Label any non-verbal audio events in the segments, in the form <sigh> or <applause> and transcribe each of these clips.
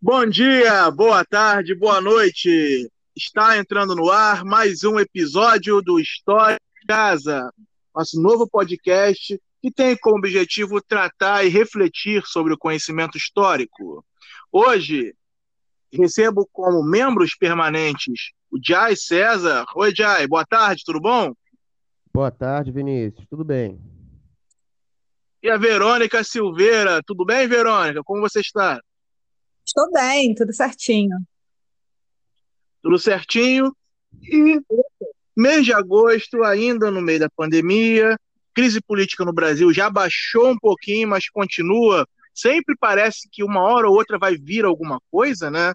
Bom dia, boa tarde, boa noite. Está entrando no ar mais um episódio do História de Casa, nosso novo podcast que tem como objetivo tratar e refletir sobre o conhecimento histórico. Hoje recebo como membros permanentes o Jai César. Oi, Jai, boa tarde, tudo bom? Boa tarde, Vinícius, tudo bem? E a Verônica Silveira, tudo bem, Verônica? Como você está? Estou bem, tudo certinho. Tudo certinho. E mês de agosto, ainda no meio da pandemia, crise política no Brasil já baixou um pouquinho, mas continua. Sempre parece que uma hora ou outra vai vir alguma coisa, né?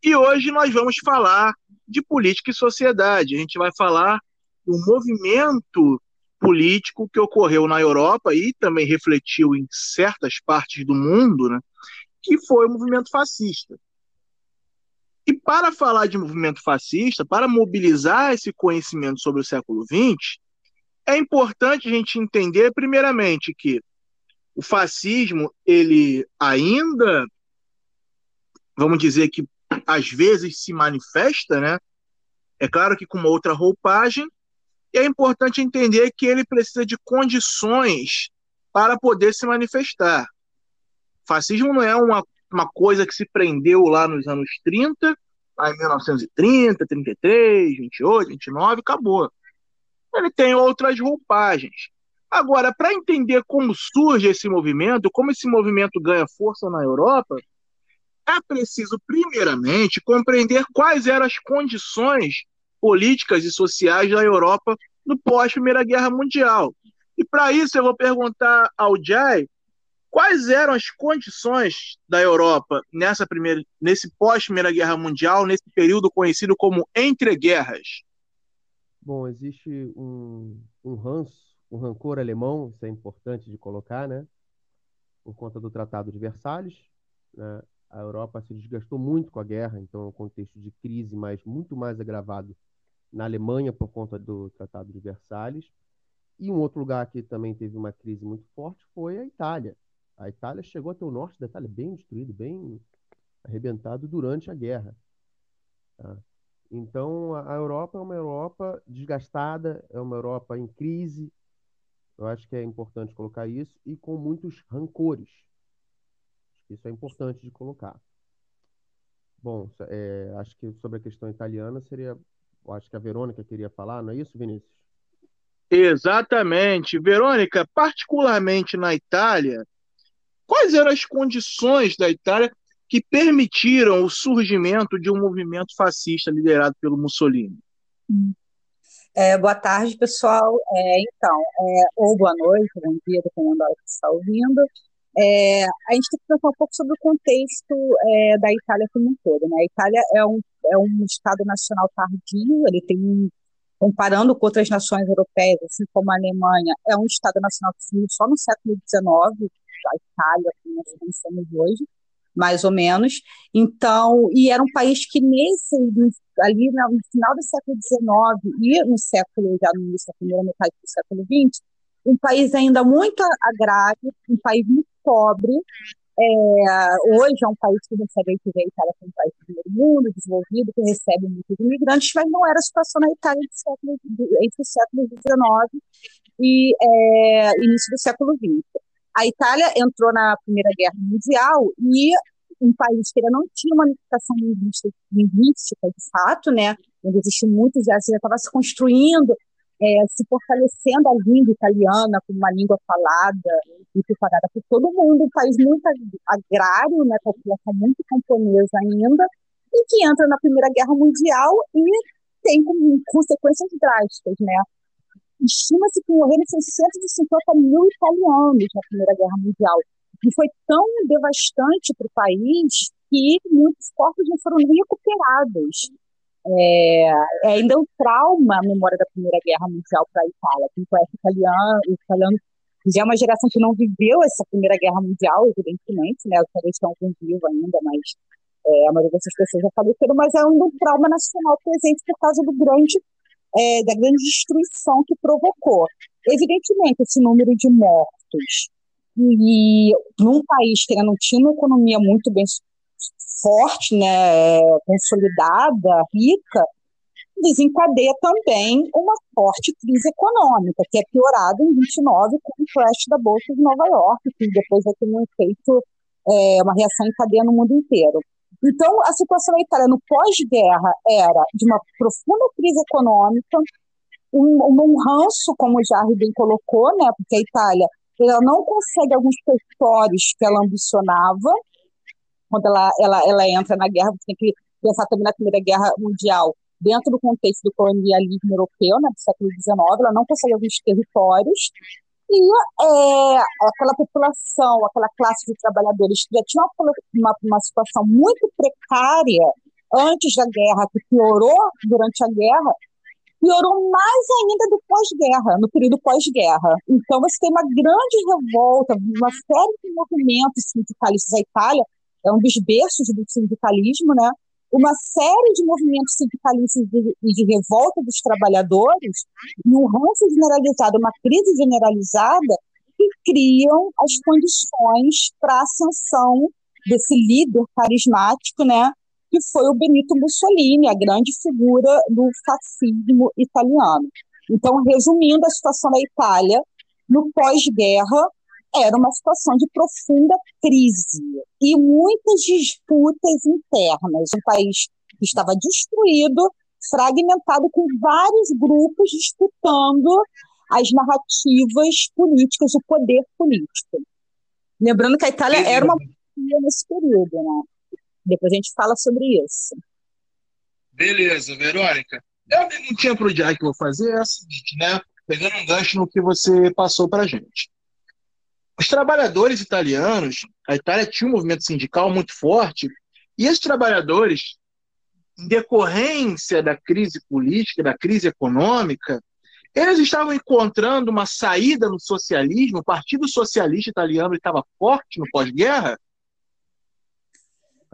E hoje nós vamos falar de política e sociedade. A gente vai falar do movimento político que ocorreu na Europa e também refletiu em certas partes do mundo, né? Que foi o movimento fascista. E para falar de movimento fascista, para mobilizar esse conhecimento sobre o século XX, é importante a gente entender, primeiramente, que o fascismo, ele ainda, vamos dizer que às vezes se manifesta, né? É claro que com uma outra roupagem, e é importante entender que ele precisa de condições para poder se manifestar. Fascismo não é uma, uma coisa que se prendeu lá nos anos 30, lá em 1930, 33, 28, 29, acabou. Ele tem outras roupagens. Agora, para entender como surge esse movimento, como esse movimento ganha força na Europa, é preciso, primeiramente, compreender quais eram as condições políticas e sociais da Europa no pós-Primeira Guerra Mundial. E para isso eu vou perguntar ao Jay Quais eram as condições da Europa nessa primeira, nesse pós-Primeira Guerra Mundial, nesse período conhecido como entre-guerras? Bom, existe um, um ranço, um rancor alemão, isso é importante de colocar, né? Por conta do Tratado de Versalhes. Né? A Europa se desgastou muito com a guerra, então é um contexto de crise, mas muito mais agravado na Alemanha por conta do Tratado de Versalhes. E um outro lugar que também teve uma crise muito forte foi a Itália. A Itália chegou até o norte da Itália bem destruído, bem arrebentado durante a guerra. Tá? Então, a Europa é uma Europa desgastada, é uma Europa em crise. Eu acho que é importante colocar isso e com muitos rancores. Isso é importante de colocar. Bom, é, acho que sobre a questão italiana seria. Acho que a Verônica queria falar, não é isso, Vinícius? Exatamente. Verônica, particularmente na Itália, Quais eram as condições da Itália que permitiram o surgimento de um movimento fascista liderado pelo Mussolini? É, boa tarde, pessoal. É, então, é, ou boa noite, bom dia, dependendo da hora que está ouvindo. É, a gente tem que pensar um pouco sobre o contexto é, da Itália como um todo. Né? A Itália é um, é um Estado nacional tardio, ele tem, comparando com outras nações europeias, assim como a Alemanha, é um Estado nacional que surgiu só no século XIX, a Itália, como nós conhecemos hoje, mais ou menos. Então, e era um país que nesse ali no final do século XIX e no século já no início da primeira metade do século XX, um país ainda muito agrário, um país muito pobre. É, hoje é um país que recebe a Itália como um país do primeiro mundo, desenvolvido, que recebe muitos imigrantes, mas não era a situação na Itália século, entre o século XIX e é, início do século XX. A Itália entrou na Primeira Guerra Mundial e um país que ainda não tinha uma unificação linguística, de fato, né, onde existiam muitos, já estava se construindo, é, se fortalecendo a língua italiana como uma língua falada e preparada por todo mundo, um país muito agrário, né, população muito camponesa ainda, e que entra na Primeira Guerra Mundial e tem consequências drásticas, né? Estima-se que morreram 650 mil italianos na Primeira Guerra Mundial. E foi tão devastante para o país que muitos corpos não foram recuperados. É, é ainda um trauma a memória da Primeira Guerra Mundial para a Itália. Quem conhece italiano, italiano já é uma geração que não viveu essa Primeira Guerra Mundial, evidentemente, né? Italianos estão com vivo ainda, mas é, a maioria dessas pessoas já faleceram, mas é um trauma nacional presente por causa do grande é, da grande destruição que provocou. Evidentemente, esse número de mortos e num país que ainda não tinha uma economia muito bem forte, né, consolidada, rica, desencadeia também uma forte crise econômica, que é piorada em 29 com o crash da Bolsa de Nova York, que depois vai ter um efeito, é, uma reação em cadeia no mundo inteiro. Então, a situação da Itália no pós-guerra era de uma profunda crise econômica, um, um ranço, como o Jarry bem colocou, né, porque a Itália ela não consegue alguns territórios que ela ambicionava, quando ela, ela, ela entra na guerra, você tem que pensar também na Primeira Guerra Mundial, dentro do contexto do colonialismo europeu, né, do século XIX, ela não consegue alguns territórios, e é, aquela população, aquela classe de trabalhadores que já tinha uma, uma, uma situação muito precária antes da guerra, que piorou durante a guerra, piorou mais ainda do pós-guerra, no período pós-guerra. Então, você tem uma grande revolta, uma série de movimentos sindicalistas. A Itália é um dos berços do sindicalismo, né? Uma série de movimentos sindicalistas e de, de, revolta dos trabalhadores, e um ranço generalizado, uma crise generalizada, que criam as condições para a ascensão desse líder carismático, né, que foi o Benito Mussolini, a grande figura do fascismo italiano. Então, resumindo a situação da Itália, no pós-guerra, era uma situação de profunda crise e muitas disputas internas. Um país que estava destruído, fragmentado, com vários grupos disputando as narrativas políticas, o poder político. Lembrando que a Itália era uma monarquia nesse período, né? Depois a gente fala sobre isso. Beleza, Verônica. Eu não tinha para o que eu vou fazer é o seguinte, né? Pegando um gancho no que você passou para gente. Os trabalhadores italianos, a Itália tinha um movimento sindical muito forte, e esses trabalhadores, em decorrência da crise política, da crise econômica, eles estavam encontrando uma saída no socialismo, o Partido Socialista Italiano estava forte no pós-guerra?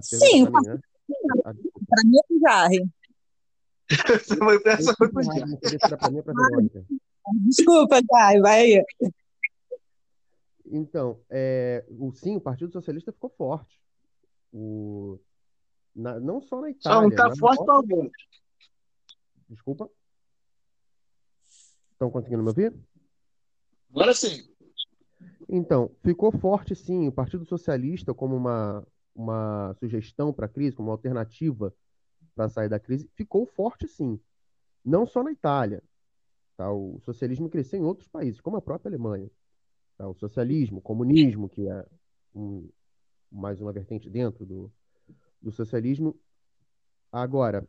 Sim, para mim, é Jarre. Essa foi, foi pro Jarre. Desculpa, Jarre, vai aí. Então, é, o, sim, o Partido Socialista ficou forte. O, na, não só na Itália. Só não está forte para alguns. Desculpa. Estão conseguindo me ouvir? Agora sim. Então, ficou forte sim o Partido Socialista como uma, uma sugestão para a crise, como uma alternativa para sair da crise, ficou forte sim. Não só na Itália. Tá? O socialismo cresceu em outros países, como a própria Alemanha. Tá? O socialismo, o comunismo, que é um, mais uma vertente dentro do, do socialismo. Agora,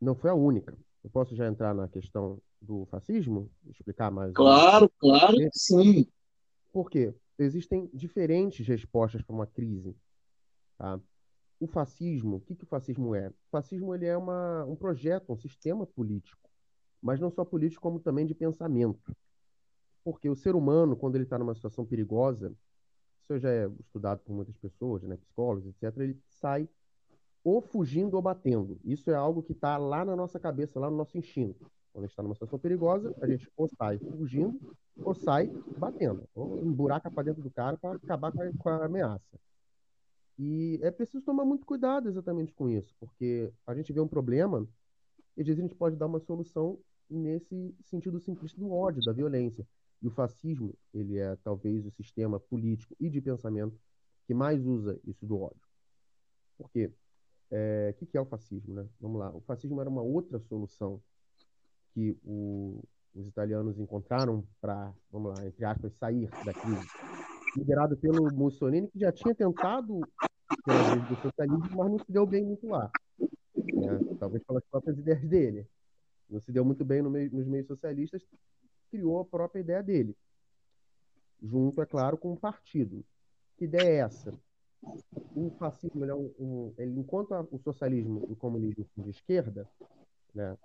não foi a única. Eu posso já entrar na questão do fascismo? Explicar mais? Claro, claro, sim. Por quê? Existem diferentes respostas para uma crise. Tá? O fascismo, o que, que o fascismo é? O fascismo ele é uma, um projeto, um sistema político, mas não só político, como também de pensamento. Porque o ser humano, quando ele está numa situação perigosa, isso já é estudado por muitas pessoas, né, psicólogos, etc., ele sai ou fugindo ou batendo. Isso é algo que está lá na nossa cabeça, lá no nosso instinto. Quando a gente está numa situação perigosa, a gente ou sai fugindo ou sai batendo, ou emburaca para dentro do cara para acabar com a, com a ameaça. E é preciso tomar muito cuidado exatamente com isso, porque a gente vê um problema e às vezes a gente pode dar uma solução nesse sentido simplista do ódio, da violência. E o fascismo, ele é talvez o sistema político e de pensamento que mais usa isso do ódio. Por quê? É, o que é o fascismo? Né? Vamos lá. O fascismo era uma outra solução que o, os italianos encontraram para, vamos lá, entre aspas, sair da crise. Liderado pelo Mussolini, que já tinha tentado pela vez do socialismo, mas não se deu bem muito lá. Né? Talvez pelas próprias ideias dele. Não se deu muito bem no meio, nos meios socialistas, criou a própria ideia dele, junto, é claro, com o partido. Que ideia é essa? O fascismo, ele é um, um ele, enquanto o socialismo e o comunismo são de esquerda, né,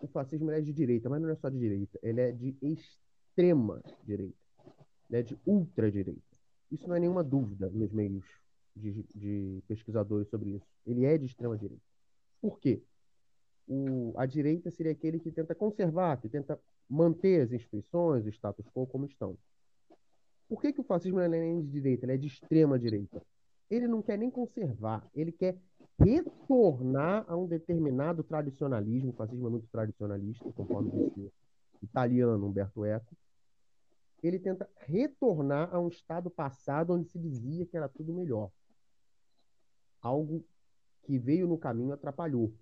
o fascismo é de direita, mas não é só de direita, ele é de extrema direita, ele é de ultradireita. Isso não é nenhuma dúvida nos meios de, de pesquisadores sobre isso. Ele é de extrema direita. Por quê? O, a direita seria aquele que tenta conservar, que tenta manter as instituições, o status quo como estão. Por que, que o fascismo não é nem de direita, ele é de extrema direita? ele não quer nem conservar, ele quer retornar a um determinado tradicionalismo, o fascismo é muito tradicionalista, conforme disse o italiano Umberto Eco, ele tenta retornar a um estado passado onde se dizia que era tudo melhor. Algo que veio no caminho atrapalhou.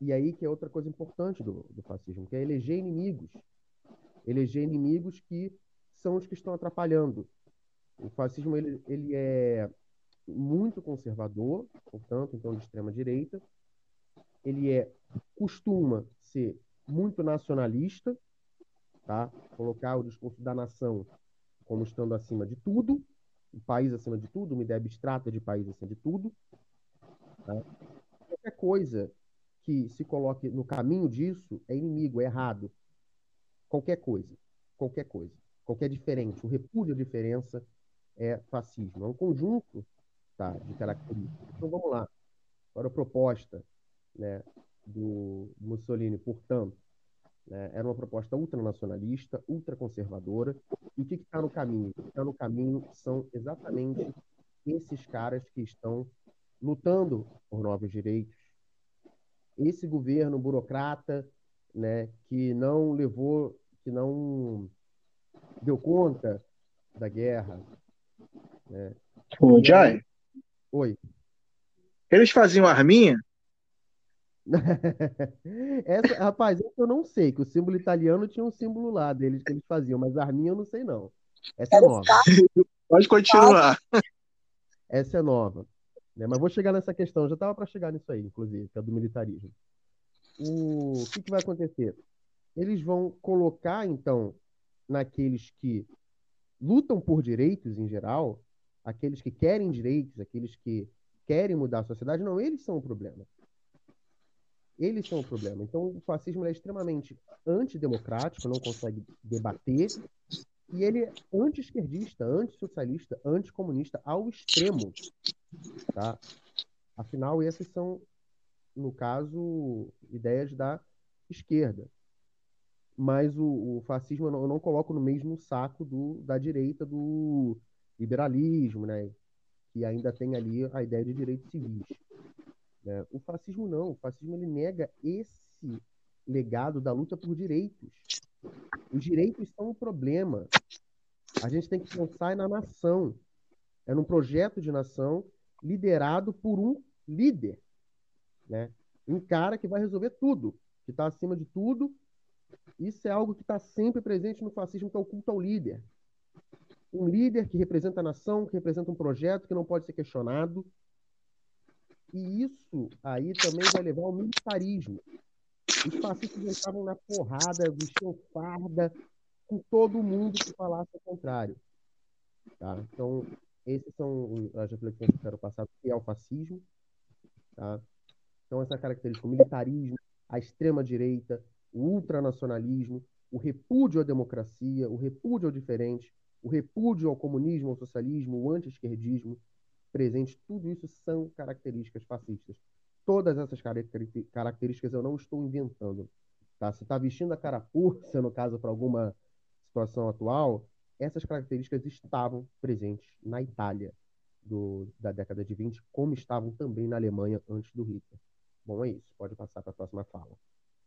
E aí que é outra coisa importante do, do fascismo, que é eleger inimigos. Eleger inimigos que são os que estão atrapalhando. O fascismo ele, ele é muito conservador, portanto, então de extrema direita. Ele é costuma ser muito nacionalista, tá? Colocar o discurso da nação como estando acima de tudo, o país acima de tudo, uma ideia abstrata de país acima de tudo. Tá? Qualquer coisa que se coloque no caminho disso é inimigo, é errado. Qualquer coisa, qualquer coisa, qualquer diferente, o repúdio à diferença é fascismo. É um conjunto tá, de características. Então vamos lá. Agora a proposta né, do Mussolini, portanto, né, era uma proposta ultranacionalista, ultraconservadora. E o que está no caminho? O que está no caminho são exatamente esses caras que estão lutando por novos direitos. Esse governo burocrata, né, que não levou, que não deu conta da guerra. Né? Ô, Jai. Oi. Eles faziam arminha? <laughs> essa, rapaz, essa eu não sei, que o símbolo italiano tinha um símbolo lá deles que eles faziam, mas a arminha eu não sei não. Essa é nova. <laughs> Pode continuar. Essa é nova. Né? Mas vou chegar nessa questão, já estava para chegar nisso aí, inclusive, que é do militarismo. O, o que, que vai acontecer? Eles vão colocar, então, naqueles que lutam por direitos em geral, aqueles que querem direitos, aqueles que querem mudar a sociedade, não, eles são o problema. Eles são o problema. Então, o fascismo é extremamente antidemocrático, não consegue debater, e ele é anti-esquerdista, anti-socialista, anticomunista ao extremo. Tá? Afinal, essas são, no caso, ideias da esquerda. Mas o, o fascismo eu não, eu não, coloco no mesmo saco do, da direita do liberalismo, né? que ainda tem ali a ideia de direitos civis. Né? O fascismo não. O fascismo ele nega esse legado da luta por direitos. Os direitos são um problema. A gente tem que pensar na nação. É num projeto de nação liderado por um líder, né? Um cara que vai resolver tudo, que está acima de tudo. Isso é algo que está sempre presente no fascismo, que é o culto ao líder. Um líder que representa a nação, que representa um projeto que não pode ser questionado, e isso aí também vai levar ao militarismo. Os fascistas entravam na porrada, vestiam farda com todo mundo que falasse o contrário. Tá? Então, essas são as reflexões que eu quero passar que é o fascismo. Tá? Então, essa característica, o militarismo, a extrema-direita, o ultranacionalismo, o repúdio à democracia, o repúdio ao diferente, o repúdio ao comunismo, ao socialismo, o anti-esquerdismo, presentes, tudo isso são características fascistas. Todas essas características eu não estou inventando. Tá? Se está vestindo a carapuça, <laughs> no caso, para alguma situação atual, essas características estavam presentes na Itália do, da década de 20, como estavam também na Alemanha antes do Hitler. Bom, é isso. Pode passar para a próxima fala.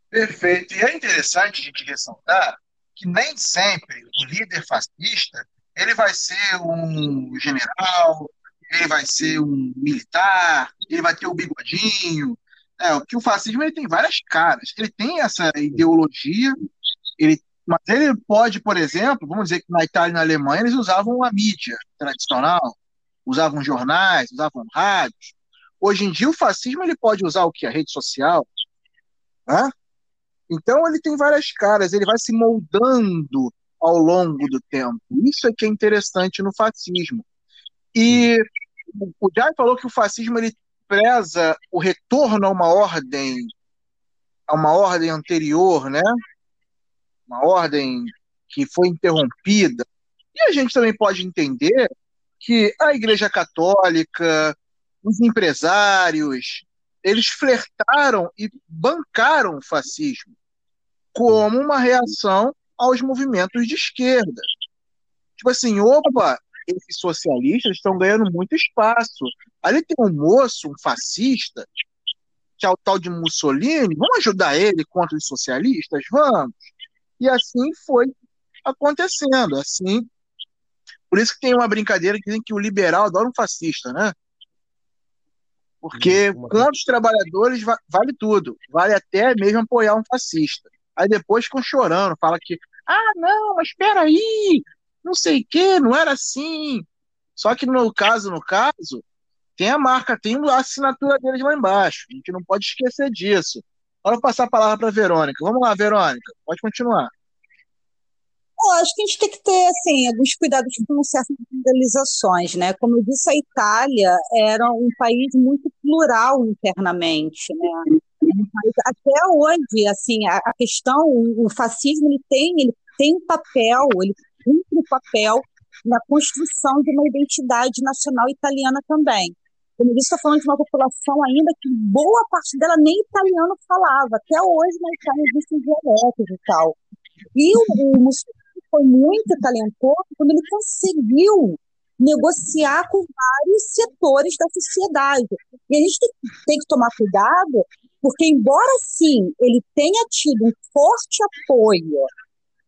Perfeito. E é interessante a gente ressaltar que nem sempre o líder fascista ele vai ser um general, ele vai ser um militar, ele vai ter o bigodinho. É, que o fascismo ele tem várias caras. Ele tem essa ideologia, ele, mas ele pode, por exemplo, vamos dizer que na Itália e na Alemanha eles usavam a mídia tradicional, usavam jornais, usavam rádios. Hoje em dia o fascismo ele pode usar o que? A rede social. Né? Então ele tem várias caras, ele vai se moldando ao longo do tempo. Isso é que é interessante no fascismo. E o Jai falou que o fascismo ele preza o retorno a uma ordem a uma ordem anterior, né? Uma ordem que foi interrompida. E a gente também pode entender que a Igreja Católica, os empresários, eles flertaram e bancaram o fascismo como uma reação aos movimentos de esquerda. Tipo assim, opa, esses socialistas estão ganhando muito espaço. Ali tem um moço, um fascista, que é o tal de Mussolini, vamos ajudar ele contra os socialistas? Vamos. E assim foi acontecendo. Assim, por isso que tem uma brincadeira que dizem que o liberal adora um fascista, né? Porque contra os trabalhadores vale tudo, vale até mesmo apoiar um fascista. Aí depois ficam chorando, fala que, ah, não, mas espera aí, não sei o que, não era assim. Só que no caso, no caso, tem a marca, tem a assinatura deles lá embaixo. A gente não pode esquecer disso. Agora eu vou passar a palavra para Verônica. Vamos lá, Verônica, pode continuar. Eu acho que a gente tem que ter assim, alguns cuidados com certas generalizações, né? Como eu disse, a Itália era um país muito plural internamente, né? Até hoje, assim, a, questão, o fascismo ele tem, ele tem um papel, ele cumpre um papel na construção de uma identidade nacional italiana também. Como eu disse, estou falando de uma população ainda que boa parte dela nem italiano falava. Até hoje na Itália existem dialetos e tal. E o, o Mussolini foi muito talentoso quando ele conseguiu negociar com vários setores da sociedade. E a gente tem, tem que tomar cuidado, porque, embora sim ele tenha tido um forte apoio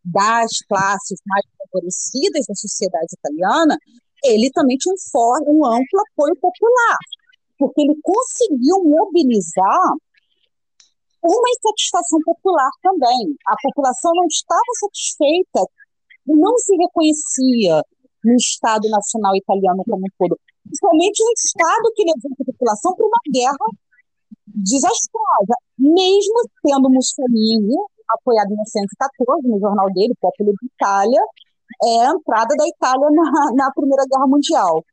das classes mais favorecidas da sociedade italiana, ele também tinha um, forte, um amplo apoio popular, porque ele conseguiu mobilizar uma insatisfação popular também. A população não estava satisfeita, não se reconhecia no Estado Nacional Italiano como um todo, principalmente no Estado que levou a população para uma guerra desastrosa, mesmo tendo Mussolini apoiado em 1914 no jornal dele, Popolo d'Italia, é a entrada da Itália na, na Primeira Guerra Mundial.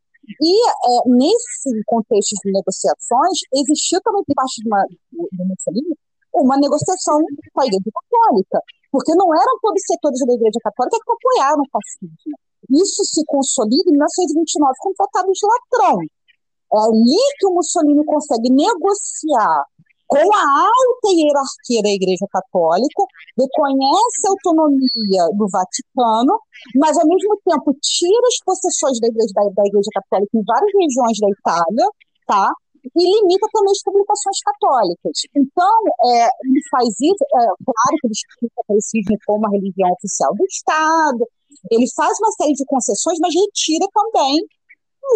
E é, nesse contexto de negociações, existiu também por parte de uma, do Mussolini uma negociação com a Igreja Católica, porque não eram todos os setores da Igreja Católica que apoiaram o fascismo. Isso se consolida em 1929 com o Tratado de Latrão. É ali que o Mussolini consegue negociar com a alta hierarquia da Igreja Católica, reconhece a autonomia do Vaticano, mas ao mesmo tempo tira as possessões da Igreja, da, da igreja Católica em várias regiões da Itália, tá? e limita também as publicações católicas. Então, é, ele faz isso, é, claro que ele explica o catolicismo como a religião oficial do Estado, ele faz uma série de concessões, mas retira também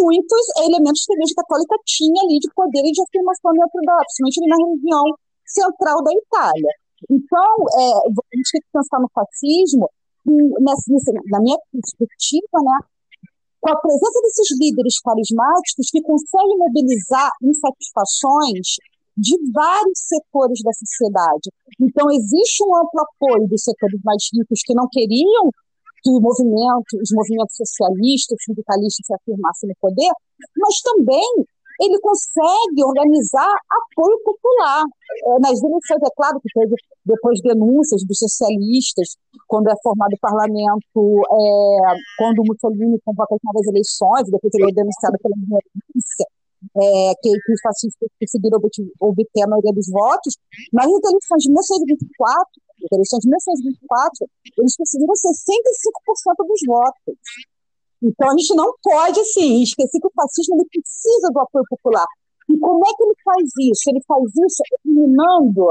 muitos elementos que a Igreja Católica tinha ali de poder e de afirmação dentro da, principalmente na região central da Itália. Então, é, a gente tem que pensar no fascismo, nessa, na minha perspectiva, né, com a presença desses líderes carismáticos que conseguem mobilizar insatisfações de vários setores da sociedade. Então, existe um amplo apoio dos setores mais ricos que não queriam que o movimento, os movimentos socialistas, sindicalistas se afirmassem no poder, mas também ele consegue organizar apoio popular. Nas eleições, é claro que teve depois denúncias dos socialistas, quando é formado o parlamento, é, quando o Mussolini convoca as novas eleições, depois ele é denunciado pela milícia, é, que, que os fascistas conseguiram obter a maioria dos votos, nas eleições de 1924, as eleições de 1924, eles conseguiram 65% dos votos. Então a gente não pode assim, esquecer que o fascismo ele precisa do apoio popular. E como é que ele faz isso? Ele faz isso eliminando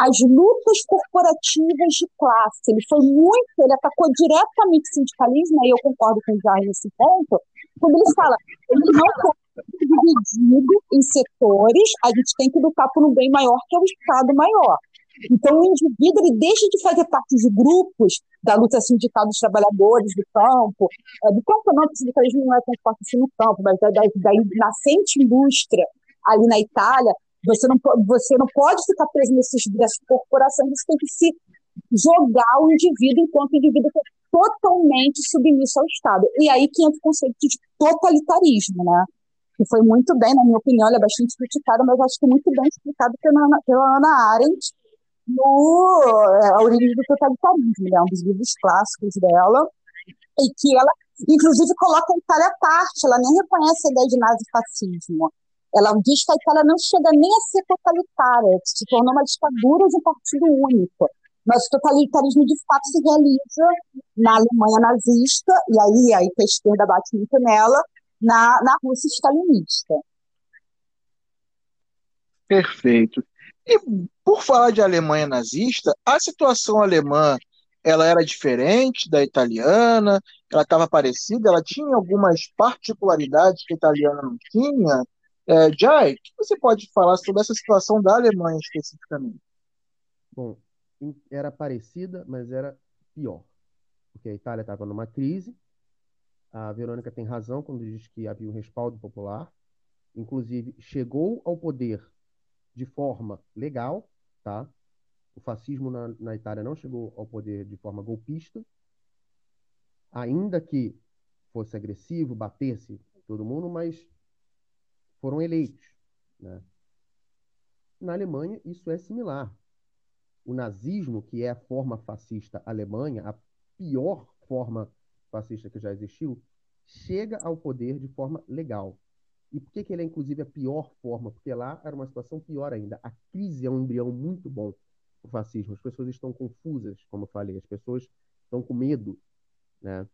as lutas corporativas de classe. Ele foi muito, ele atacou diretamente o sindicalismo, e eu concordo com o Jair nesse ponto, quando ele fala, ele não pode ser dividido em setores, a gente tem que lutar por um bem maior, que é o Estado maior. Então, o indivíduo ele deixa de fazer parte de grupos da luta sindical dos trabalhadores do campo, é, do campo não, o sindicalismo não é tão forte assim no campo, mas da, da, da nascente indústria ali na Itália, você não, você não pode ficar preso nesses, nessas corporações, você tem que se jogar o indivíduo enquanto indivíduo é totalmente submisso ao Estado. E aí que entra o conceito de totalitarismo, né? Que foi muito bem, na minha opinião, ele é bastante criticado, mas acho que muito bem explicado pela Ana Arendt, no é, A Origem do Totalitarismo, né? um dos livros clássicos dela, e que ela, inclusive, coloca Itália à parte, ela nem reconhece a ideia de nazifascismo. Ela diz que a Itália não chega nem a ser totalitária, se tornou uma ditadura de um partido único. mas o totalitarismo de fato se realiza na Alemanha nazista, e aí, aí que a esquerda bate muito nela, na, na Rússia stalinista. Perfeito. E por falar de Alemanha nazista, a situação alemã ela era diferente da italiana, ela estava parecida, ela tinha algumas particularidades que a italiana não tinha. É, Jai, o que você pode falar sobre essa situação da Alemanha especificamente? Bom, era parecida, mas era pior. Porque a Itália estava numa crise. A Verônica tem razão quando diz que havia um respaldo popular. Inclusive, chegou ao poder de forma legal, tá? O fascismo na, na Itália não chegou ao poder de forma golpista, ainda que fosse agressivo, batesse todo mundo, mas foram eleitos. Né? Na Alemanha, isso é similar. O nazismo, que é a forma fascista alemã, a pior forma fascista que já existiu, chega ao poder de forma legal. E por que, que ele é, inclusive, a pior forma? Porque lá era uma situação pior ainda. A crise é um embrião muito bom o fascismo. As pessoas estão confusas, como eu falei, as pessoas estão com medo. Né?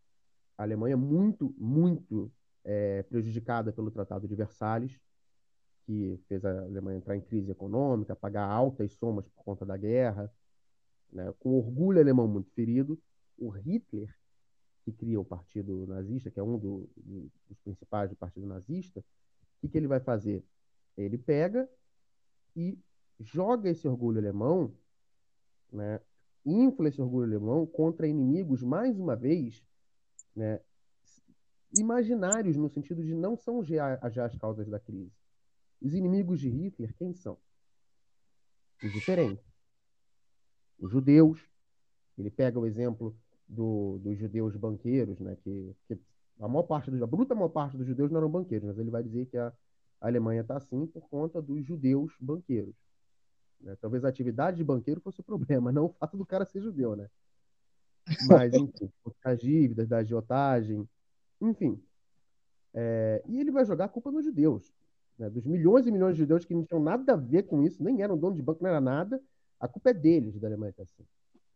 A Alemanha é muito, muito é, prejudicada pelo Tratado de Versalhes, que fez a Alemanha entrar em crise econômica, pagar altas somas por conta da guerra, né? com orgulho alemão muito ferido. O Hitler, que cria o Partido Nazista, que é um do, dos principais do Partido Nazista, o que, que ele vai fazer? Ele pega e joga esse orgulho alemão né, infla esse orgulho alemão contra inimigos, mais uma vez, né, imaginários, no sentido de não são já, já as causas da crise. Os inimigos de Hitler, quem são? Os diferentes. Os judeus. Ele pega o exemplo do, dos judeus banqueiros, né, que, que a maior parte dos, a bruta maior parte dos judeus não eram banqueiros, mas ele vai dizer que a, Alemanha está assim por conta dos judeus banqueiros. Né? Talvez a atividade de banqueiro fosse o problema, <laughs> não o fato do cara ser judeu, né? Mas, enfim, <laughs> as dívidas da agiotagem, enfim. É, e ele vai jogar a culpa nos judeus. Né? Dos milhões e milhões de judeus que não tinham nada a ver com isso, nem eram dono de banco, não era nada. A culpa é deles, da Alemanha assim.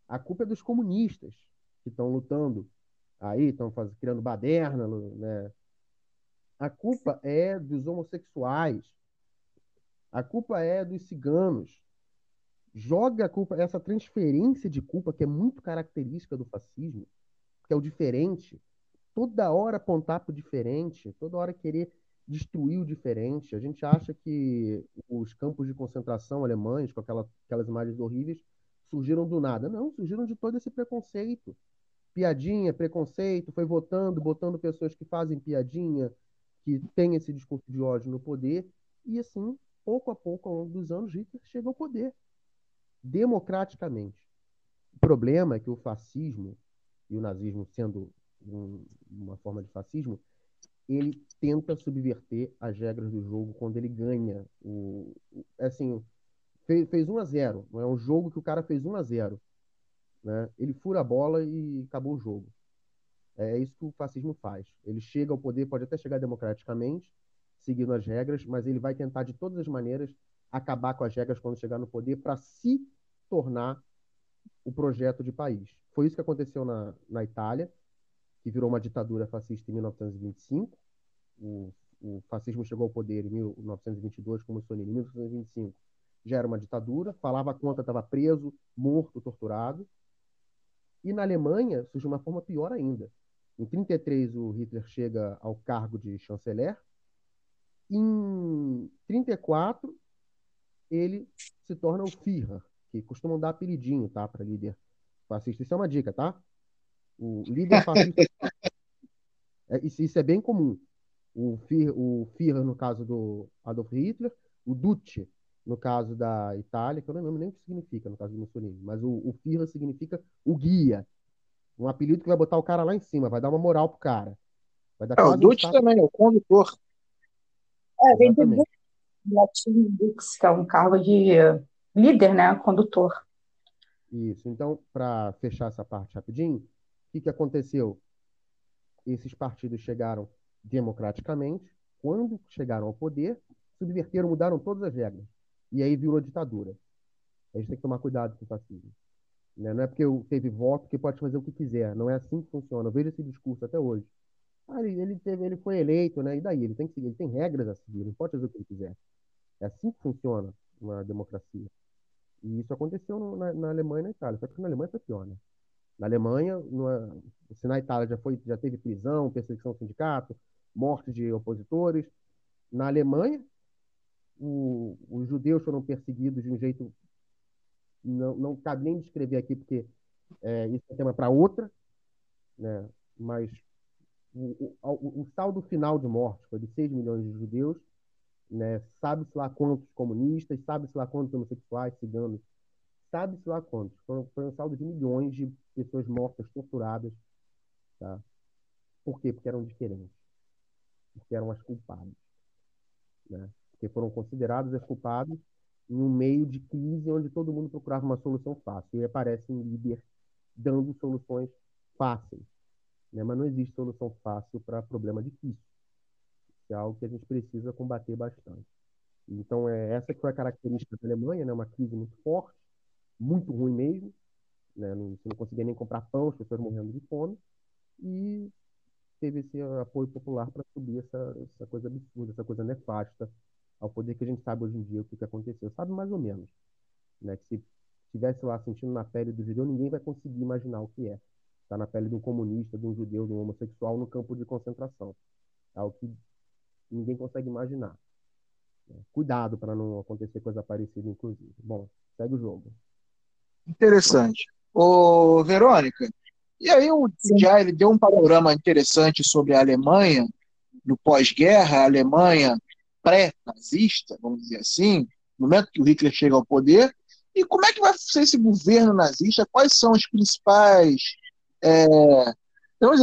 A culpa é dos comunistas que estão lutando aí, estão criando baderna, né? A culpa é dos homossexuais. A culpa é dos ciganos joga a culpa, essa transferência de culpa que é muito característica do fascismo, que é o diferente, toda hora apontar para o diferente, toda hora querer destruir o diferente. A gente acha que os campos de concentração alemães, com aquela, aquelas imagens horríveis, surgiram do nada. Não, surgiram de todo esse preconceito. Piadinha, preconceito, foi votando, botando pessoas que fazem piadinha, que têm esse discurso de ódio no poder, e assim, pouco a pouco, ao longo dos anos, Hitler chega ao poder democraticamente. O problema é que o fascismo, e o nazismo sendo um, uma forma de fascismo, ele tenta subverter as regras do jogo quando ele ganha. O, o assim, fez, fez 1 a 0 não é um jogo que o cara fez 1 a 0 né? Ele fura a bola e acabou o jogo. É isso que o fascismo faz. Ele chega ao poder, pode até chegar democraticamente, seguindo as regras, mas ele vai tentar de todas as maneiras acabar com as regras quando chegar no poder para se tornar o projeto de país. Foi isso que aconteceu na, na Itália, que virou uma ditadura fascista em 1925. O, o fascismo chegou ao poder em 1922 com Mussolini. Em 1925 já era uma ditadura, falava conta, estava preso, morto, torturado. E na Alemanha surgiu uma forma pior ainda. Em 33 o Hitler chega ao cargo de chanceler. Em 34 ele se torna o Führer, que costumam dar apelidinho, tá, para líder fascista. Isso é uma dica, tá? O líder <laughs> fascista. é, isso, isso, é bem comum. O Führer, o Führer, no caso do Adolf Hitler, o Duce, no caso da Itália, que eu não lembro nem o que significa no caso do Mussolini, mas o, o Führer significa o guia. Um apelido que vai botar o cara lá em cima, vai dar uma moral pro cara. Vai dar é, o Duce um também, é o condutor. É, vem do latim dux, que é um cargo de líder, né? Condutor. Isso. Então, para fechar essa parte rapidinho, o que, que aconteceu? Esses partidos chegaram democraticamente. Quando chegaram ao poder, subverteram, mudaram todas as regras. E aí virou ditadura. A gente tem que tomar cuidado com o fascismo. Né? Não é porque teve voto que pode fazer o que quiser. Não é assim que funciona. Eu vejo esse discurso até hoje. Ah, ele, ele, teve, ele foi eleito, né? E daí? Ele tem que seguir, ele tem regras a seguir, não pode fazer o que ele quiser. É assim que funciona uma democracia. E isso aconteceu no, na, na, Alemanha e na Itália. Só que na Alemanha foi pior, né? Na Alemanha, numa, se na Itália já, foi, já teve prisão, perseguição ao sindicato, morte de opositores, na Alemanha, o, os judeus foram perseguidos de um jeito. Não, não cabe nem descrever aqui, porque é, isso é tema para outra, né? mas o, o, o, saldo final de mortes foi de 6 milhões de judeus, né? sabe-se lá quantos comunistas, sabe-se lá quantos homossexuais, ciganos, sabe-se lá quantos. Foi, foi um saldo de milhões de pessoas mortas, torturadas. Tá? Por quê? Porque eram diferentes. Porque eram as culpadas. Né? Porque foram considerados as culpadas em um meio de crise onde todo mundo procurava uma solução fácil. E aparece um líder dando soluções fáceis. Né? Mas não existe solução fácil para problema difícil. Isso é algo que a gente precisa combater bastante. Então, é essa que foi a característica da Alemanha, né? uma crise muito forte, muito ruim mesmo. Né? Não, você não conseguia nem comprar pão, as pessoas morrendo de fome. E teve esse apoio popular para subir essa, essa coisa absurda, essa coisa nefasta ao poder que a gente sabe hoje em dia o que, que aconteceu. Sabe mais ou menos. Né? Que se estivesse lá sentindo na pele do judeu, ninguém vai conseguir imaginar o que é. Está na pele de um comunista, de um judeu, de um homossexual no campo de concentração. É algo que ninguém consegue imaginar. Né? Cuidado para não acontecer coisa parecida, inclusive. Bom, segue o jogo. Interessante. Ô, Verônica, e aí o já ele deu um panorama interessante sobre a Alemanha no pós-guerra, a Alemanha pré-nazista, vamos dizer assim, no momento que o Hitler chega ao poder. E como é que vai ser esse governo nazista? Quais são os principais é,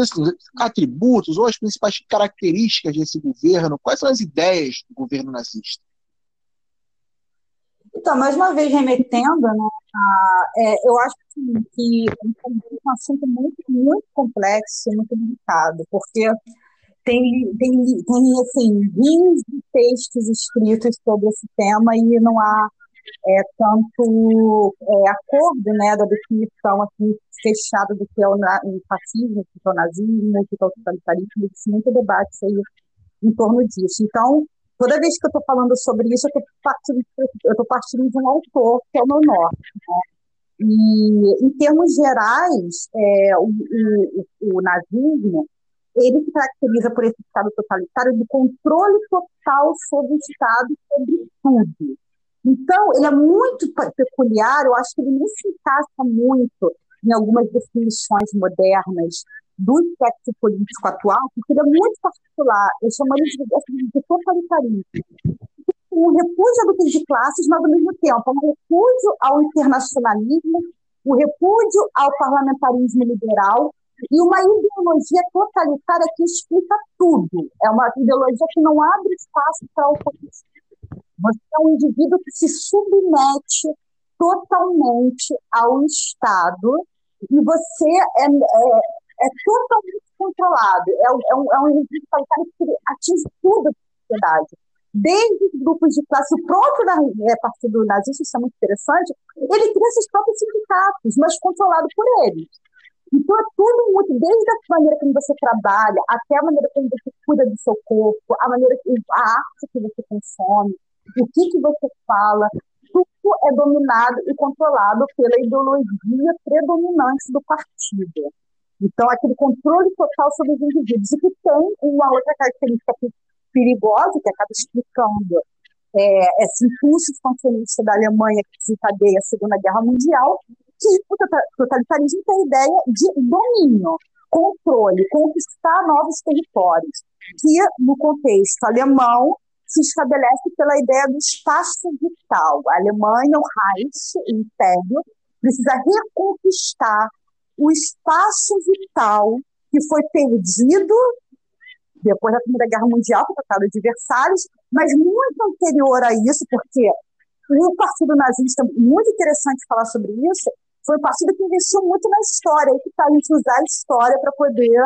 assim, atributos ou as principais características desse governo? Quais são as ideias do governo nazista? Então, mais uma vez, remetendo, né, a, é, eu acho assim, que é um assunto muito, muito complexo, muito delicado, porque tem, tem, tem assim, rios de textos escritos sobre esse tema e não há é, tanto é, acordo né, da definição assim, fechada do que é o, o fascismo, do que é o nazismo, do que é o totalitarismo, existe muito debate aí em torno disso. Então, toda vez que eu estou falando sobre isso, eu estou partindo, eu partindo de um autor, que é o meu norte. Né? E, em termos gerais, é, o, o, o nazismo ele se caracteriza por esse Estado totalitário de controle total sobre o Estado, sobre tudo. Então, ele é muito peculiar, eu acho que ele nem se encaixa muito em algumas definições modernas do espectro político atual, porque ele é muito particular, eu chamaria de, de totalitarismo. Um repúdio a lutas de classes, mas ao mesmo tempo um repúdio ao internacionalismo, um repúdio ao parlamentarismo liberal, e uma ideologia totalitária que explica tudo. É uma ideologia que não abre espaço para oposição. Você é um indivíduo que se submete totalmente ao Estado e você é, é, é totalmente controlado. É, é, um, é um indivíduo totalitário que atinge tudo a sociedade. Desde os grupos de classe, o próprio é, partido nazista, isso é muito interessante, ele cria seus próprios sindicatos, mas controlado por eles. Então é tudo muito, desde a maneira como você trabalha, até a maneira como você cuida do seu corpo, a maneira a arte que você consome, o que, que você fala, tudo é dominado e controlado pela ideologia predominante do partido. Então, aquele controle total sobre os indivíduos. E que tem uma outra característica perigosa, que acaba explicando é, esse impulso expansionista da Alemanha que desencadeia a Segunda Guerra Mundial, que o totalitarismo tem a ideia de domínio, controle, conquistar novos territórios, que no contexto alemão se estabelece pela ideia do espaço vital. A Alemanha, o Reich, o Império, precisa reconquistar o espaço vital que foi perdido depois da Primeira Guerra Mundial, com o Tratado de Versalhes, mas muito anterior a isso, porque o Partido Nazista, muito interessante falar sobre isso, foi um partido que investiu muito na história, e que está a gente usar a história para poder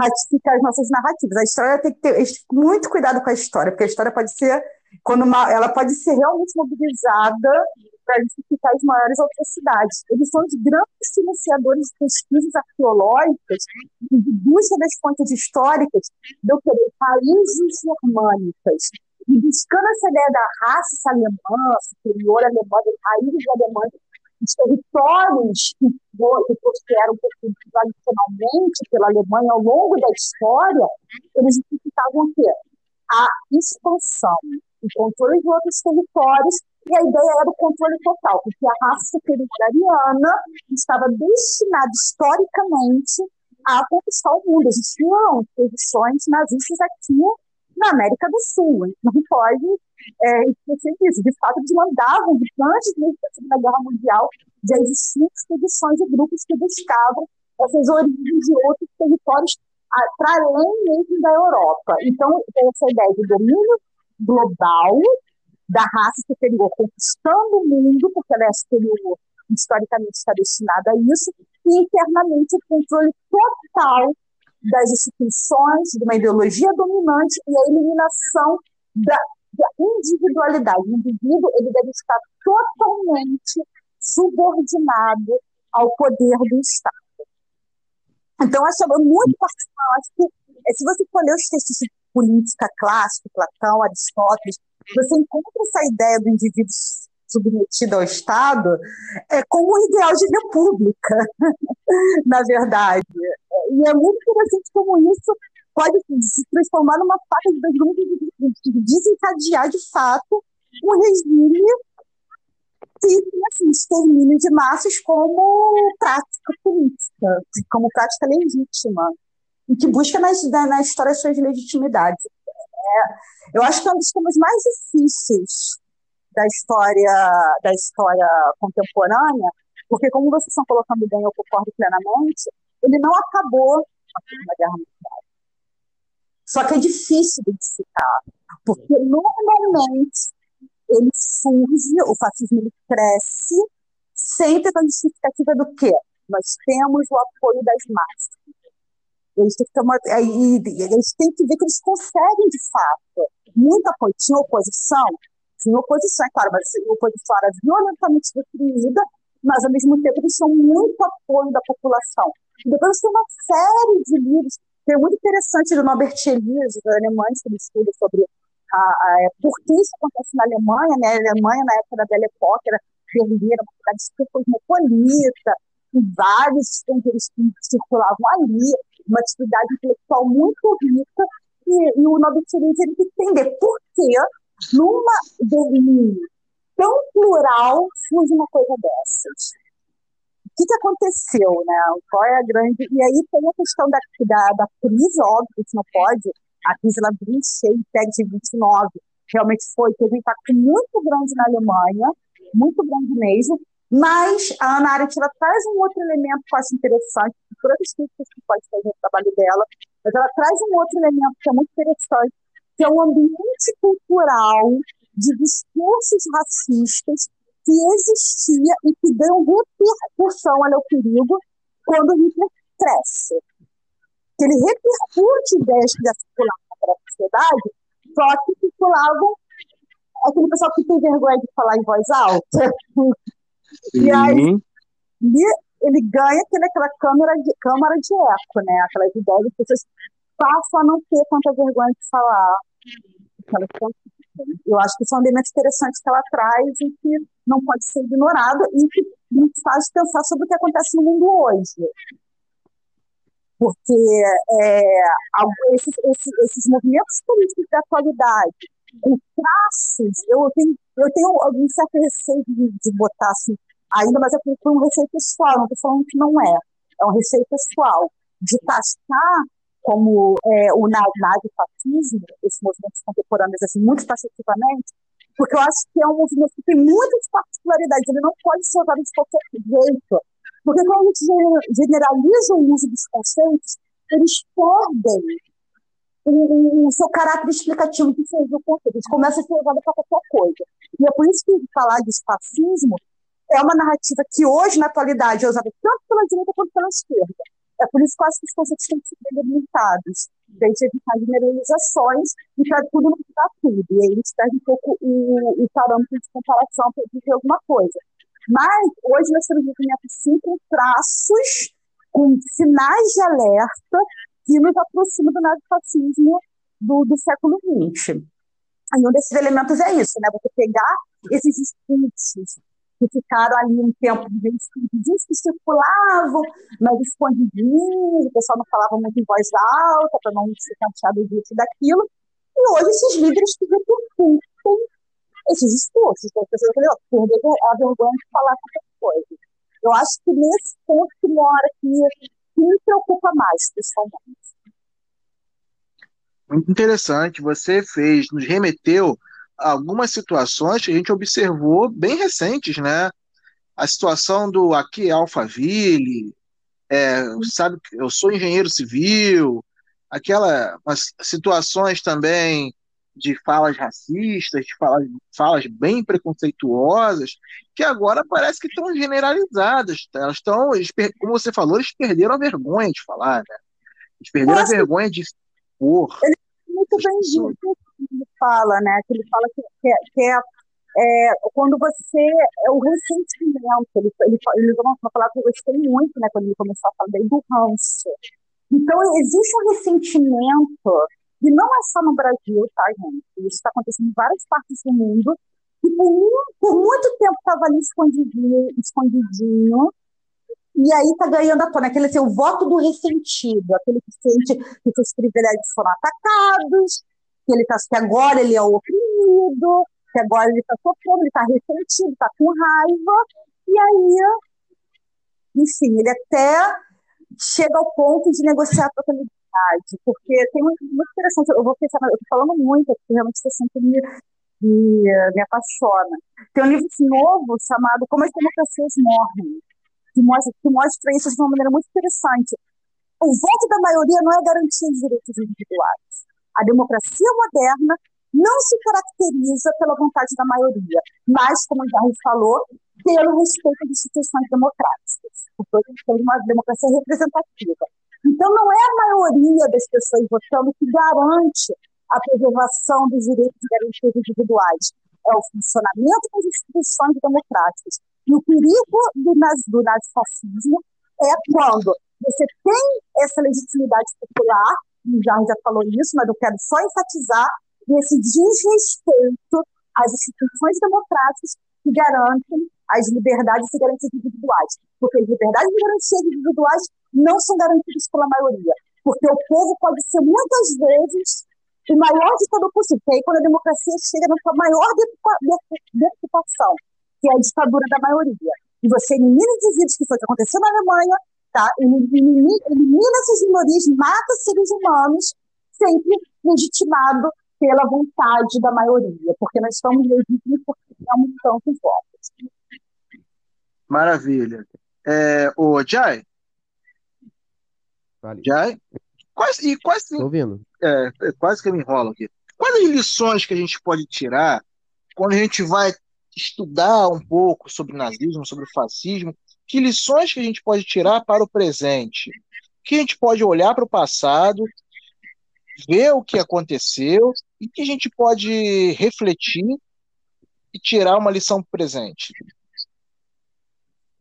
ratificar as nossas narrativas. A história tem que ter muito cuidado com a história, porque a história pode ser, quando uma, ela pode ser realmente mobilizada para justificar as maiores atrocidades. Eles são os grandes financiadores de pesquisas arqueológicas de busca das fontes históricas do que países germânicas. E buscando essa ideia da raça alemã, superior alemã, das raízes alemãs, os territórios que, eram perseguidos tradicionalmente pela Alemanha ao longo da história, eles justificavam o quê? A expansão, o controle de outros territórios e a ideia era o controle total, porque a raça superior ariana estava destinada historicamente a conquistar o mundo. Existiam posições nazistas aqui na América do Sul. Não pode é, esquecer disso. De fato, eles mandavam, antes da Segunda Guerra Mundial, já existiam expedições e grupos que buscavam essas origens de outros territórios para além mesmo da Europa. Então, tem essa ideia de domínio global da raça superior conquistando o mundo, porque ela é superior, historicamente está destinada a isso, e internamente o controle total das instituições, de uma ideologia dominante e a eliminação da, da individualidade. O indivíduo ele deve estar totalmente subordinado ao poder do Estado. Então, acho muito particular. Acho que, eh, se você for ler os textos de política clássica, Platão, Aristóteles, você encontra essa ideia do indivíduo submetido ao Estado é, como um ideal de república, <laughs> na verdade. E é muito interessante como isso pode se transformar numa faca de dois de desencadear, de fato, um regime que assim, extermínio de massas como prática política, como prática legítima, e que busca nas, na história suas legitimidades. É, eu acho que é um dos temas mais difíceis da história da história contemporânea, porque como vocês estão colocando bem, eu concordo plenamente, ele não acabou a Segunda Guerra Mundial. Só que é difícil de citar, porque normalmente ele surge, o fascismo ele cresce, sempre com a justificativa do quê? Nós temos o apoio das massas. Eles têm, que tomar, eles têm que ver que eles conseguem, de fato, muito apoio. Tinha oposição? Tinha oposição, é claro, mas a oposição era violentamente destruída, mas, ao mesmo tempo, eles tinham muito apoio da população. Depois tem uma série de livros, que é muito interessante, do Norbert Elias, dos alemães, que ele estuda sobre a, a, por que isso acontece na Alemanha, né? A Alemanha, na época da Belle Époque, era Berlim, uma cidade super cosmopolita, e vários estrangeiros que circulavam ali, uma atividade intelectual muito rica, e, e o Nobel Elias ele tem que entender por que numa Berlim tão plural surge uma coisa dessas que, que aconteceu, né? Qual é a grande. E aí tem a questão da, da, da crise, óbvio, que não pode. A crise ela vem cheia, de 29, realmente foi, teve um impacto muito grande na Alemanha, muito grande mesmo, mas a Ana Arendt ela traz um outro elemento que eu acho interessante, por outras críticas que pode fazer no trabalho dela, mas ela traz um outro elemento que é muito interessante, que é um ambiente cultural de discursos racistas que existia e que deu repercussão ao perigo quando Hitler cresce. Que ele repercute ideias que já circulavam para a sociedade, só que circulavam aquele pessoal que tem vergonha de falar em voz alta. <laughs> E aí ele, ele ganha aquela câmara de, câmara de eco, né? Aquelas ideias, as pessoas passam a não ter tanta vergonha de falar. Eu acho que são elementos interessantes que ela traz e que não pode ser ignorado e que nos faz pensar sobre o que acontece no mundo hoje. Porque é, esses, esses, esses, movimentos políticos da atualidade, com traços, eu tenho, eu tenho algum certo receio de, de botar assim, ainda, mas é por um receio pessoal, não estou falando que não é, é um receio pessoal, de taxar como é, o nazifascismo, esses movimentos contemporâneos, assim, muito taxativamente, porque eu acho que é um movimento que tem muitas particularidades, ele não pode ser usado de qualquer jeito. Porque quando a gente generaliza o uso dos conceitos, eles perdem o, o, seu caráter explicativo de ser o conceito. Eles começam a ser usados para qualquer coisa. E é por isso que falar de fascismo é uma narrativa que hoje, na atualidade, é usada tanto pela direita quanto pela esquerda. É por isso que eu acho que os conceitos têm que ser delimitados, para a gente evitar generalizações e para tudo não ficar tudo. E aí a gente perde um pouco o, o parâmetro de comparação para dizer alguma coisa. Mas hoje nós temos sim com traços, com sinais de alerta que nos aproxima do nazifascismo do, do século XX. E um desses elementos é isso, né? Você pegar esses discursos que ficaram ali um tempo escondidinhos que circulavam, mas escondidinhos, o pessoal não falava muito em voz alta para não ser taxado disso e daquilo. E hoje esses líderes que repercutem esses discursos, as pessoas falam, perder a vergonha de falar qualquer coisa. Eu acho que nesse ponto que mora que, que me preocupa mais, pessoalmente. Muito interessante. Você fez, nos remeteu algumas situações que a gente observou bem recentes, né? A situação do aqui é Alphaville, é, sabe, eu sou engenheiro civil, aquelas situações também de falas racistas, de falas, falas bem preconceituosas, que agora parece que estão generalizadas. Elas estão, como você falou, eles perderam a vergonha de falar, né? Eles perderam Nossa. a vergonha de expor. Ele é muito bem ele fala, né? Que ele fala que, que, que é, é, quando você. É o ressentimento. Ele, ele, ele usou uma palavra que eu gostei muito, né? Quando ele começou a falar do ranço. Então, existe um ressentimento, e não é só no Brasil, tá, gente? Isso está acontecendo em várias partes do mundo, e por, por muito tempo estava ali escondidinho, escondidinho e aí está ganhando a tona, aquele assim, o voto do ressentido, aquele que sente que seus privilégios foram atacados, que, ele tá, que agora ele é oprimido, que agora ele está sofrendo, ele está ressentido, está com raiva, e aí, enfim, ele até chega ao ponto de negociar a totalidade, porque tem uma muito interessante, eu vou pensar, eu estou falando muito, porque realmente isso sempre me, me, me apaixona. Tem um livro novo chamado Como as Democracias Morrem, que mostra, que mostra isso de uma maneira muito interessante. O voto da maioria não é garantia de direitos individuais. A democracia moderna não se caracteriza pela vontade da maioria, mas, como o falou, pelo respeito às instituições democráticas, porque temos uma democracia representativa. Então, não é a maioria das pessoas votando que garante a preservação dos direitos e garantias individuais, é o funcionamento das instituições democráticas. E o perigo do, do nazifascismo é quando você tem essa legitimidade popular Jardim já falou isso, mas eu quero só enfatizar esse desrespeito às instituições democráticas que garantem as liberdades e garantias individuais. Porque as liberdades e garantias individuais não são garantidas pela maioria. Porque o povo pode ser muitas vezes o maior ditador possível. E aí, quando a democracia chega na sua maior deturpação, que é a ditadura da maioria, e você elimina indivíduos, que foi o que aconteceu na Alemanha, tá? Elimina, elimina essas minorias, mata seres humanos, sempre legitimado pela vontade da maioria, porque nós estamos legítimos porque temos tantos votos. Maravilha. É, o Jai? Vale. Jai? Quase, e quase, Tô ouvindo. É, é, quase que eu me enrolo aqui. Quais as lições que a gente pode tirar quando a gente vai estudar um pouco sobre nazismo, sobre fascismo, que lições que a gente pode tirar para o presente? Que a gente pode olhar para o passado, ver o que aconteceu e que a gente pode refletir e tirar uma lição para o presente?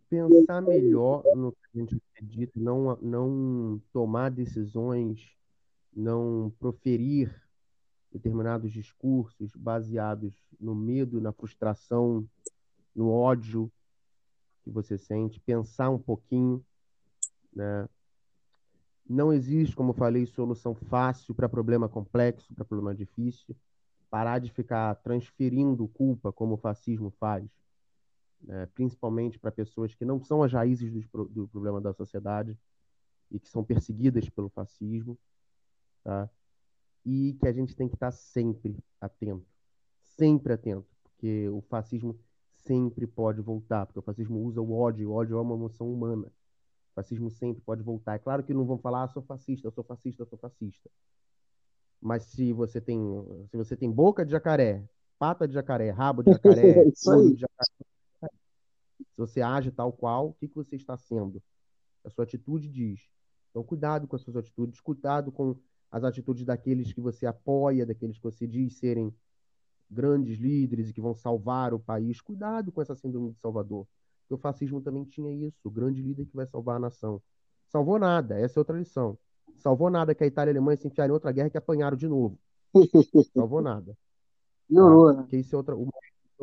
Pensar melhor no que a gente acredita, não, não tomar decisões, não proferir determinados discursos baseados no medo, na frustração, no ódio, que você sente, pensar um pouquinho, né? Não existe, como falei, solução fácil para problema complexo, para problema difícil. Parar de ficar transferindo culpa, como o fascismo faz, né? principalmente para pessoas que não são as raízes do, do problema da sociedade e que são perseguidas pelo fascismo, tá? E que a gente tem que estar sempre atento, sempre atento, porque o fascismo sempre pode voltar, porque o fascismo usa o ódio, o ódio é uma emoção humana. O fascismo sempre pode voltar. É claro que não vão falar, ah, sou fascista, sou fascista, sou fascista. Mas se você tem, se você tem boca de jacaré, pata de jacaré, rabo de jacaré, <laughs> de jacaré, se você age tal qual, o que, que você está sendo? A sua atitude diz. Então, cuidado com as suas atitudes, cuidado com as atitudes daqueles que você apoia, daqueles que você diz serem grandes líderes e que vão salvar o país. Cuidado com essa síndrome de Salvador. Porque o fascismo também tinha isso, o grande líder que vai salvar a nação. Salvou nada, essa é outra lição. Salvou nada que a Itália e a Alemanha se enfiaram em outra guerra que apanharam de novo. <laughs> Salvou nada. Piorou, tá? né? Que isso é outra, uma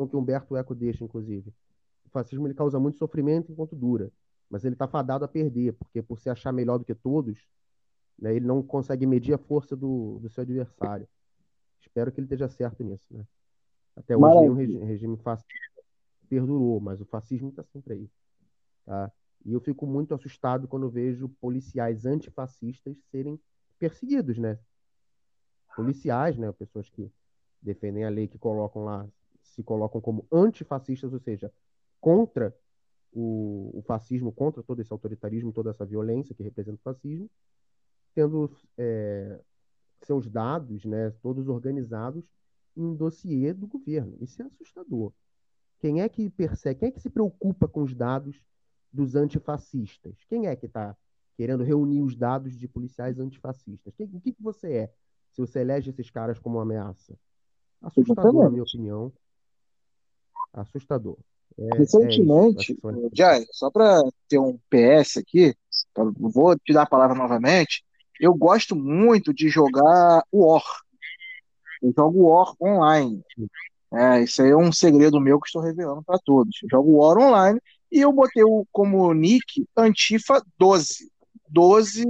que Humberto Eco deixa, inclusive. O fascismo ele causa muito sofrimento enquanto dura, mas ele está fadado a perder, porque por se achar melhor do que todos, né, ele não consegue medir a força do, do seu adversário. Espero que ele esteja certo nisso. Né? Até hoje nenhum regime, regime fascista perdurou, mas o fascismo está sempre aí. Tá? E eu fico muito assustado quando vejo policiais antifascistas serem perseguidos, né? Policiais, né? Pessoas que defendem a lei, que colocam lá, se colocam como antifascistas, ou seja, contra o, o fascismo, contra todo esse autoritarismo, toda essa violência que representa o fascismo, tendo é, seus dados, né, todos organizados em um dossiê do governo. Isso é assustador. Quem é que persegue, quem é que se preocupa com os dados dos antifascistas? Quem é que está querendo reunir os dados de policiais antifascistas? Quem, o que, que você é se você elege esses caras como uma ameaça? Assustador, na minha opinião. Assustador. É, Recentemente, é Jai, só para ter um PS aqui, vou te dar a palavra novamente. Eu gosto muito de jogar War. Eu jogo War online. É, isso aí é um segredo meu que estou revelando para todos. Eu jogo War online e eu botei o, como nick Antifa 12. 12,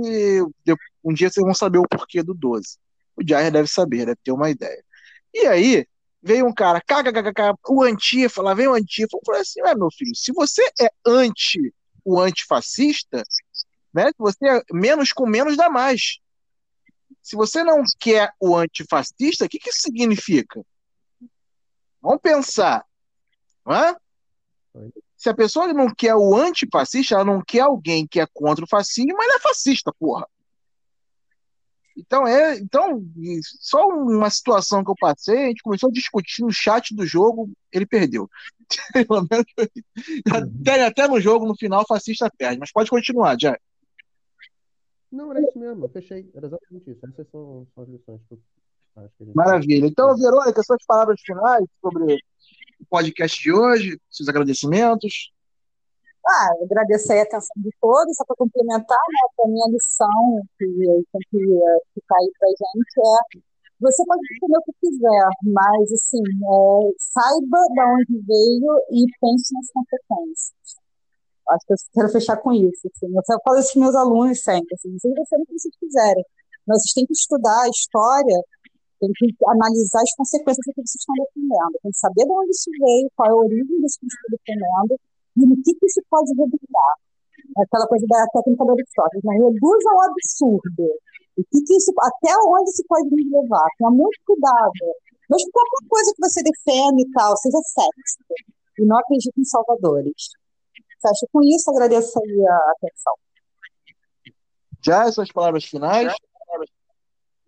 um dia vocês vão saber o porquê do 12. O Jair deve saber, deve ter uma ideia. E aí, veio um cara, o Antifa, lá vem o Antifa. Eu falei assim, meu filho, se você é anti o antifascista, né, você é menos com menos dá mais. Se você não quer o antifascista, o que, que isso significa? Vamos pensar. Não é? Se a pessoa não quer o antifascista, ela não quer alguém que é contra o fascismo, mas ela é fascista, porra. Então, é, então, só uma situação que eu passei, a gente começou a discutir no chat do jogo, ele perdeu. <laughs> até, até no jogo, no final, o fascista perde. Mas pode continuar, já. Não, era isso mesmo, eu fechei. Era exatamente isso. Essas são, são as lições que eu acho que a gente Maravilha. Então, Verônica, suas palavras finais sobre o podcast de hoje, seus agradecimentos. Ah, agradecer a atenção de todos, só para complementar, né, a minha lição que tem que ficar aí para gente é você pode entender o que quiser, mas assim, é, saiba de onde veio e pense nas consequências. Acho que eu quero fechar com isso. Assim. Eu falo isso para meus alunos sempre. Assim, vocês vão o que vocês quiserem, mas vocês têm que estudar a história, tem que analisar as consequências do que vocês estão defendendo, tem que saber de onde isso veio, qual é a origem disso que estão defendendo, e no que, que isso pode redundar. Aquela coisa da técnica do Aristóteles, né? reduz ao absurdo. O que, que isso, até onde isso pode nos levar? Tenha muito cuidado. Mas qualquer coisa que você defende e tal, seja sexo. E não acredite em salvadores. Fecho com isso, agradeço aí a atenção. Já essas palavras finais?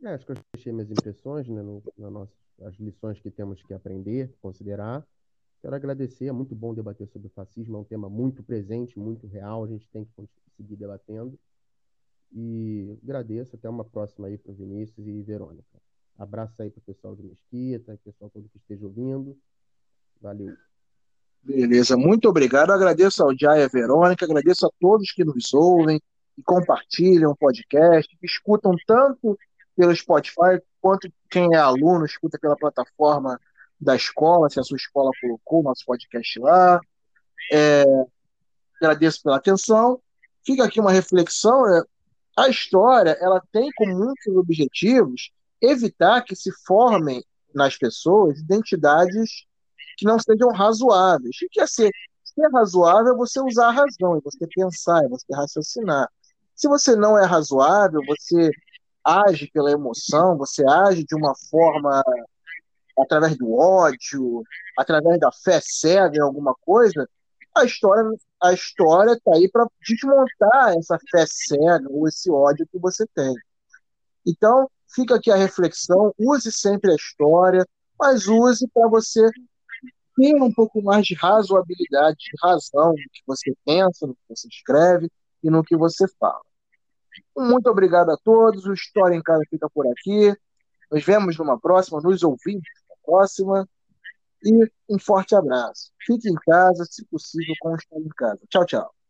É, acho que eu deixei minhas impressões, né, no, na nossa, as lições que temos que aprender, considerar. Quero agradecer, é muito bom debater sobre o fascismo, é um tema muito presente, muito real, a gente tem que seguir debatendo. E agradeço, até uma próxima aí para o Vinícius e Verônica. Abraço aí para o pessoal de Mesquita, pessoal todo que esteja ouvindo. Valeu. Beleza, muito obrigado. agradeço ao Jai e a Verônica, agradeço a todos que nos ouvem e compartilham o podcast, que escutam tanto pelo Spotify quanto quem é aluno escuta pela plataforma da escola, se a sua escola colocou o nosso podcast lá. É, agradeço pela atenção. Fica aqui uma reflexão. É, a história ela tem como muitos objetivos evitar que se formem nas pessoas identidades que não sejam razoáveis. O que é ser? Ser razoável é você usar a razão, é você pensar, é você raciocinar. Se você não é razoável, você age pela emoção, você age de uma forma através do ódio, através da fé cega em alguma coisa, a história a história está aí para desmontar essa fé cega ou esse ódio que você tem. Então, fica aqui a reflexão, use sempre a história, mas use para você ter um pouco mais de razoabilidade, de razão no que você pensa, no que você escreve e no que você fala. Muito obrigado a todos. O História em Casa fica por aqui. Nos vemos numa próxima, nos ouvimos na próxima. E um forte abraço. Fique em casa, se possível, com o História em Casa. Tchau, tchau.